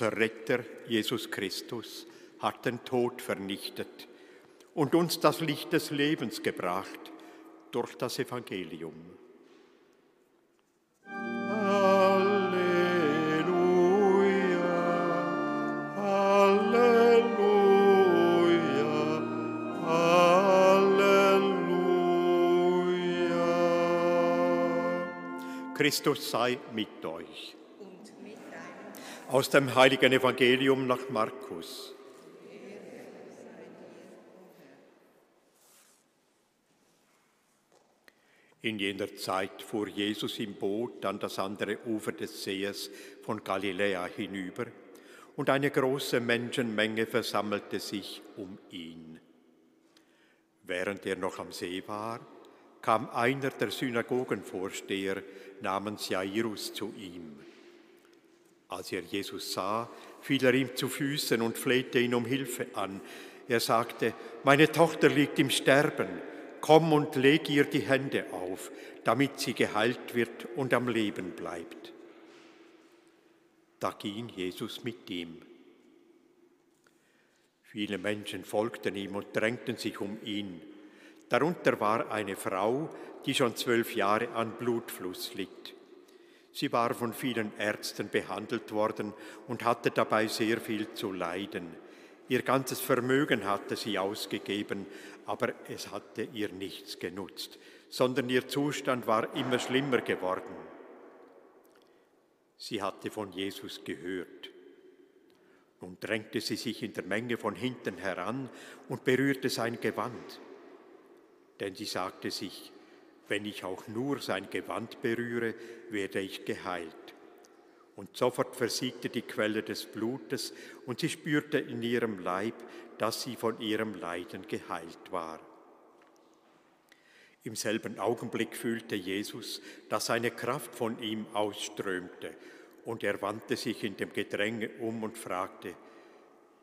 Unser Retter Jesus Christus hat den Tod vernichtet und uns das Licht des Lebens gebracht durch das Evangelium. Christus sei mit euch. Aus dem heiligen Evangelium nach Markus. In jener Zeit fuhr Jesus im Boot an das andere Ufer des Sees von Galiläa hinüber, und eine große Menschenmenge versammelte sich um ihn. Während er noch am See war, kam einer der Synagogenvorsteher namens Jairus zu ihm. Als er Jesus sah, fiel er ihm zu Füßen und flehte ihn um Hilfe an. Er sagte, meine Tochter liegt im Sterben, komm und leg ihr die Hände auf, damit sie geheilt wird und am Leben bleibt. Da ging Jesus mit ihm. Viele Menschen folgten ihm und drängten sich um ihn. Darunter war eine Frau, die schon zwölf Jahre an Blutfluss litt. Sie war von vielen Ärzten behandelt worden und hatte dabei sehr viel zu leiden. Ihr ganzes Vermögen hatte sie ausgegeben, aber es hatte ihr nichts genutzt, sondern ihr Zustand war immer schlimmer geworden. Sie hatte von Jesus gehört. Nun drängte sie sich in der Menge von hinten heran und berührte sein Gewand denn sie sagte sich, wenn ich auch nur sein Gewand berühre, werde ich geheilt. Und sofort versiegte die Quelle des Blutes und sie spürte in ihrem Leib, dass sie von ihrem Leiden geheilt war. Im selben Augenblick fühlte Jesus, dass eine Kraft von ihm ausströmte, und er wandte sich in dem Gedränge um und fragte,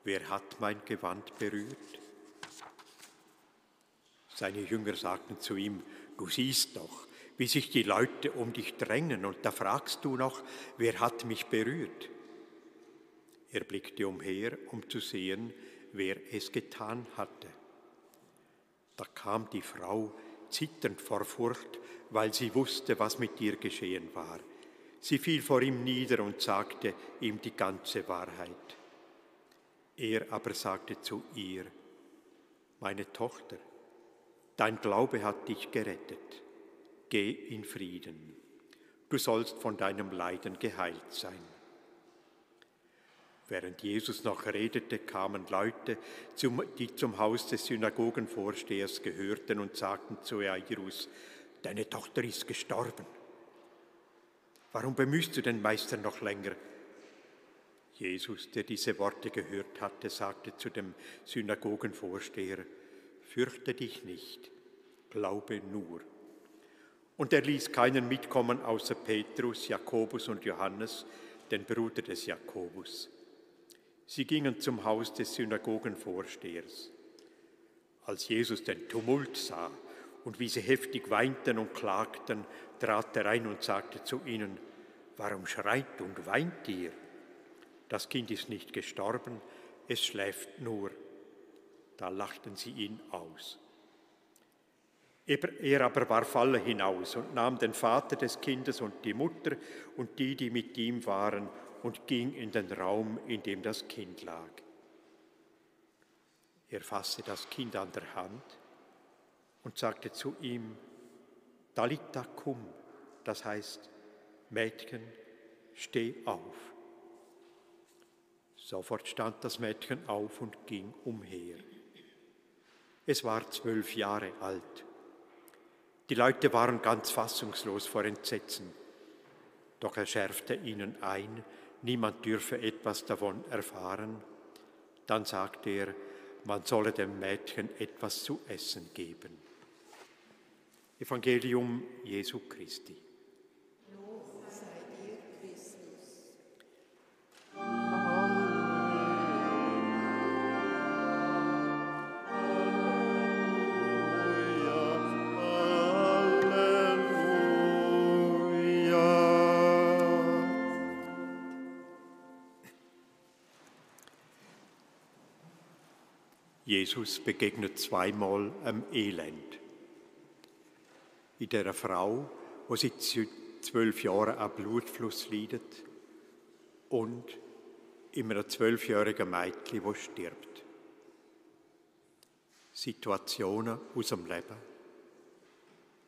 wer hat mein Gewand berührt? Seine Jünger sagten zu ihm, du siehst doch, wie sich die Leute um dich drängen und da fragst du noch, wer hat mich berührt? Er blickte umher, um zu sehen, wer es getan hatte. Da kam die Frau zitternd vor Furcht, weil sie wusste, was mit ihr geschehen war. Sie fiel vor ihm nieder und sagte ihm die ganze Wahrheit. Er aber sagte zu ihr, meine Tochter, Dein Glaube hat dich gerettet. Geh in Frieden. Du sollst von deinem Leiden geheilt sein. Während Jesus noch redete, kamen Leute, die zum Haus des Synagogenvorstehers gehörten und sagten zu Jairus, deine Tochter ist gestorben. Warum bemühst du den Meister noch länger? Jesus, der diese Worte gehört hatte, sagte zu dem Synagogenvorsteher, fürchte dich nicht, glaube nur. Und er ließ keinen mitkommen außer Petrus, Jakobus und Johannes, den Bruder des Jakobus. Sie gingen zum Haus des Synagogenvorstehers. Als Jesus den Tumult sah und wie sie heftig weinten und klagten, trat er ein und sagte zu ihnen, Warum schreit und weint ihr? Das Kind ist nicht gestorben, es schläft nur. Da lachten sie ihn aus. Er aber warf alle hinaus und nahm den Vater des Kindes und die Mutter und die, die mit ihm waren, und ging in den Raum, in dem das Kind lag. Er fasste das Kind an der Hand und sagte zu ihm, Dalita cum, das heißt, Mädchen, steh auf. Sofort stand das Mädchen auf und ging umher. Es war zwölf Jahre alt. Die Leute waren ganz fassungslos vor Entsetzen. Doch er schärfte ihnen ein, niemand dürfe etwas davon erfahren. Dann sagte er, man solle dem Mädchen etwas zu essen geben. Evangelium Jesu Christi. Jesus begegnet zweimal am Elend. In der Frau, wo seit zwölf Jahren an Blutfluss leidet, und in einem zwölfjährigen Mädchen, wo stirbt. Situationen aus dem Leben,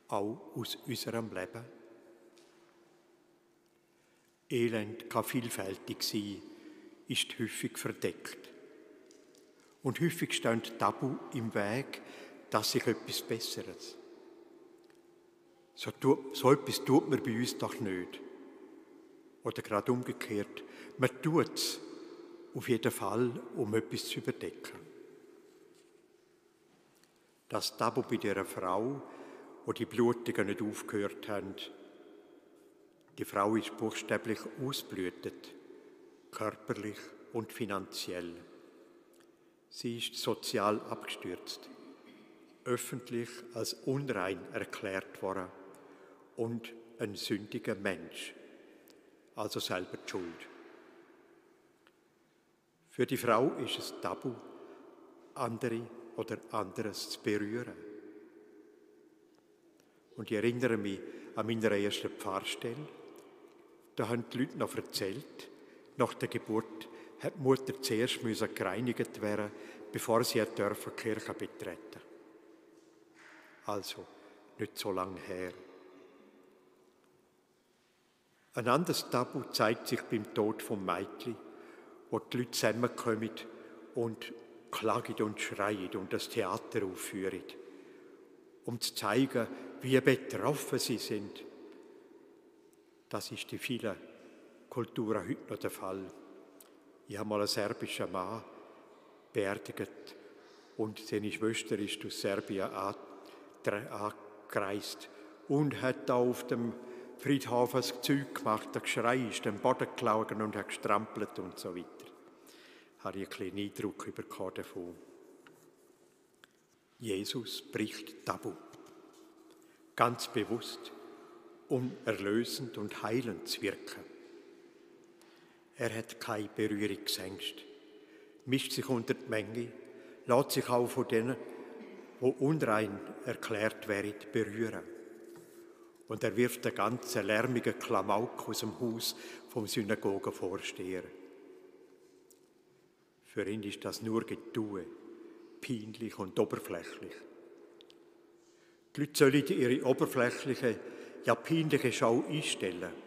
auch aus unserem Leben. Elend kann vielfältig sein, ist häufig verdeckt. Und häufig stehen Tabu im Weg, dass sich etwas Besseres. So, so etwas tut man bei uns doch nicht. Oder gerade umgekehrt, man tut es auf jeden Fall, um etwas zu überdecken. Das Tabu bei dieser Frau, wo die Blutungen nicht aufgehört haben, die Frau ist buchstäblich ausblütet, körperlich und finanziell. Sie ist sozial abgestürzt, öffentlich als unrein erklärt worden und ein sündiger Mensch, also selber die Schuld. Für die Frau ist es tabu, andere oder anderes zu berühren. Und ich erinnere mich an meine erste Pfarrstelle. Da haben die Leute noch erzählt, nach der Geburt hat die Mutter zuerst müssen gereinigt werden, bevor sie die Kirche betreten Also, nicht so lange her. Ein anderes Tabu zeigt sich beim Tod vom Mädchen, wo die Leute zusammenkommen und klagen und schreien und das Theater aufführen, um zu zeigen, wie betroffen sie sind. Das ist in vielen Kulturen heute noch der Fall. Ich habe mal einen serbischen Mann beerdigt und seine Schwester ist aus Serbien angereist und hat da auf dem Friedhof ein Zeug gemacht, der Geschrei ist den Boden gelaufen und hat gestrampelt und so weiter. Habe ich einen kleinen Eindruck bekommen davon. Jesus bricht Tabu. Ganz bewusst, um erlösend und heilend zu wirken. Er hat keine Berührungsängste, mischt sich unter die Menge, lässt sich auch von denen, wo unrein erklärt werden, berühren. Und er wirft den ganzen lärmigen Klamauk aus dem Haus vom Synagogenvorsteher. Für ihn ist das nur Getue, peinlich und oberflächlich. Die Leute sollen ihre oberflächliche, ja peinliche Schau einstellen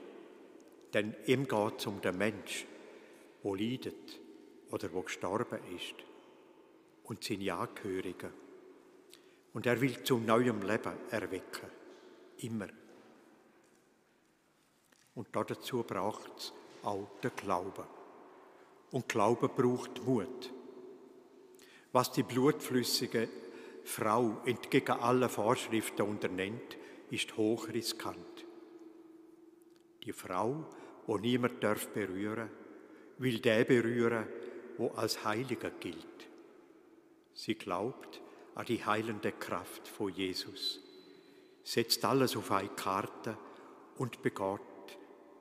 denn ihm geht es um den Mensch, wo leidet oder wo gestorben ist und seine Angehörigen. Und er will zu neuem Leben erwecken. Immer. Und dazu braucht es auch den Glauben. Und Glauben braucht Mut. Was die blutflüssige Frau entgegen aller Vorschriften unternimmt, ist hochriskant. Die Frau wo niemand darf berühren, will der berühren, wo als Heiliger gilt. Sie glaubt an die heilende Kraft von Jesus, setzt alles auf eine Karte und begeht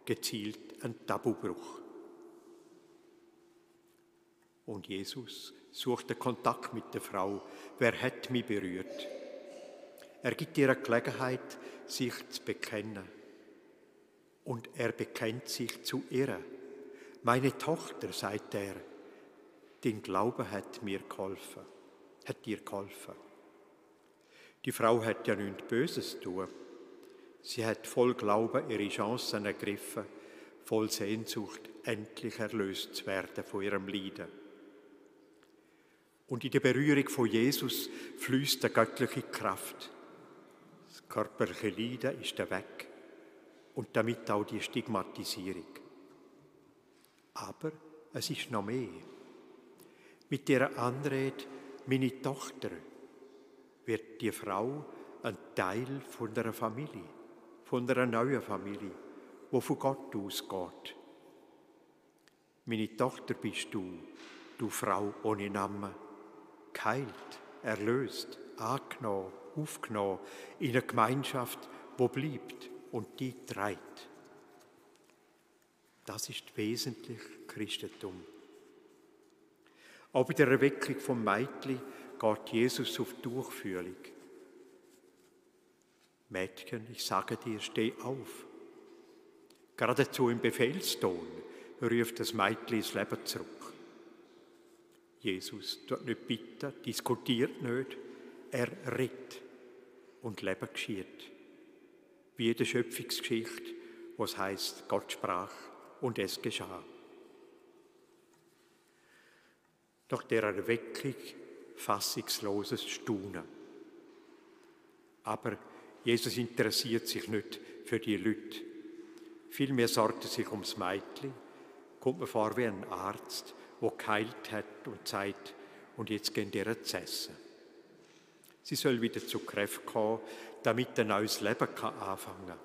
gezielt einen Tabubruch. Und Jesus sucht den Kontakt mit der Frau. Wer hat mich berührt? Er gibt ihr eine Gelegenheit, sich zu bekennen und er bekennt sich zu ihr. Meine Tochter, sagt er, den Glaube hat mir geholfen, hat dir geholfen. Die Frau hat ja nichts Böses tun. Sie hat voll Glauben ihre Chancen ergriffen, voll Sehnsucht, endlich erlöst zu werden von ihrem Leiden. Und in der Berührung von Jesus fließt der göttliche Kraft. Das körperliche Leiden ist weg und damit auch die Stigmatisierung. Aber es ist noch mehr. Mit der Anrede, meine Tochter, wird die Frau ein Teil von der Familie, von einer neuen Familie, wo von Gott ausgeht. Meine Tochter bist du, du Frau ohne Namen, geheilt, erlöst, angenommen, aufgenommen in eine Gemeinschaft, wo bleibt und die treibt. Das ist wesentlich Christentum. Auch bei der Erweckung vom Meitli geht Jesus auf Durchfühlung. Mädchen, ich sage dir, steh auf. Geradezu im Befehlston ruft das Mädchen ins Leben zurück. Jesus tut nicht bitten, diskutiert nicht, er redet und Leben geschieht. Wie der Schöpfungsgeschichte, wo es heißt, Gott sprach und es geschah. Nach der Erweckung fassungsloses Staunen. Aber Jesus interessiert sich nicht für die Leute. Vielmehr sorgt er sich ums Mädchen, kommt mir vor wie ein Arzt, der geheilt hat und sagt, und jetzt gehen ihr zu essen. Sie soll wieder zu Kräften kommen, damit ein neues Leben kann anfangen kann.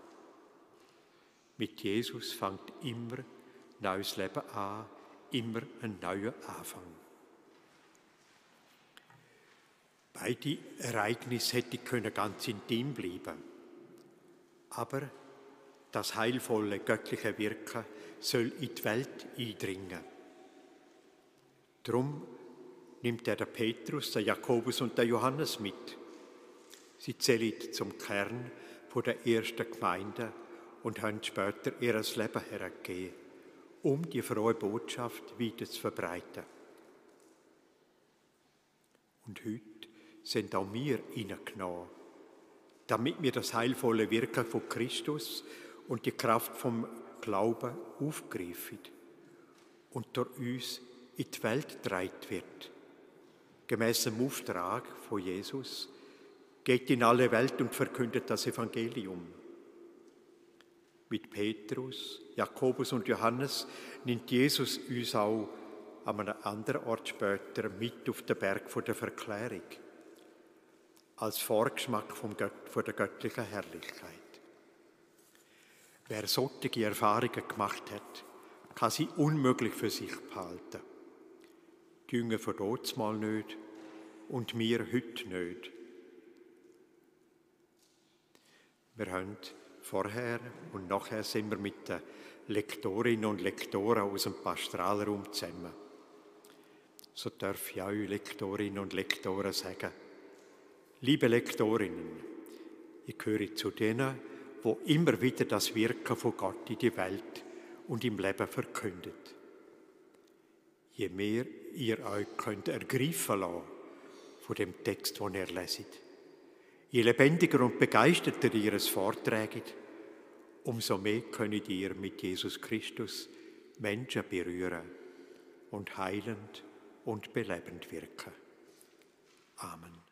Mit Jesus fängt immer ein neues Leben an, immer ein neuer Anfang. Beide Ereignisse hätten können ganz intim bleiben. Aber das heilvolle göttliche Wirken soll in die Welt eindringen. Drum nimmt er der Petrus, der Jakobus und der Johannes mit. Sie zählen zum Kern der ersten Gemeinde und haben später ihr Leben hergegeben, um die frohe Botschaft weiter zu verbreiten. Und heute sind auch wir hineingenommen, damit wir das heilvolle Wirken von Christus und die Kraft vom Glauben aufgreifen und durch uns in die Welt getragen wird. Gemäß dem Auftrag von Jesus geht in alle Welt und verkündet das Evangelium. Mit Petrus, Jakobus und Johannes nimmt Jesus uns auch an einem anderen Ort später mit auf den Berg der Verklärung als Vorgeschmack vom Gött, von der göttlichen Herrlichkeit. Wer solche Erfahrungen gemacht hat, kann sie unmöglich für sich behalten. Die Jünger von mal nicht und wir heute nicht. Wir haben vorher und nachher sind wir mit den Lektorinnen und Lektoren aus dem Pastoralraum zusammen. So darf ich auch Lektorinnen und Lektoren sagen, Liebe Lektorinnen, ich gehöre zu denen, wo immer wieder das Wirken von Gott in die Welt und im Leben verkündet. Je mehr ihr euch könnt ergreifen lassen von dem Text, den ihr leset, je lebendiger und begeisterter ihr es vorträgt, umso mehr könnt ihr mit Jesus Christus Menschen berühren und heilend und belebend wirken. Amen.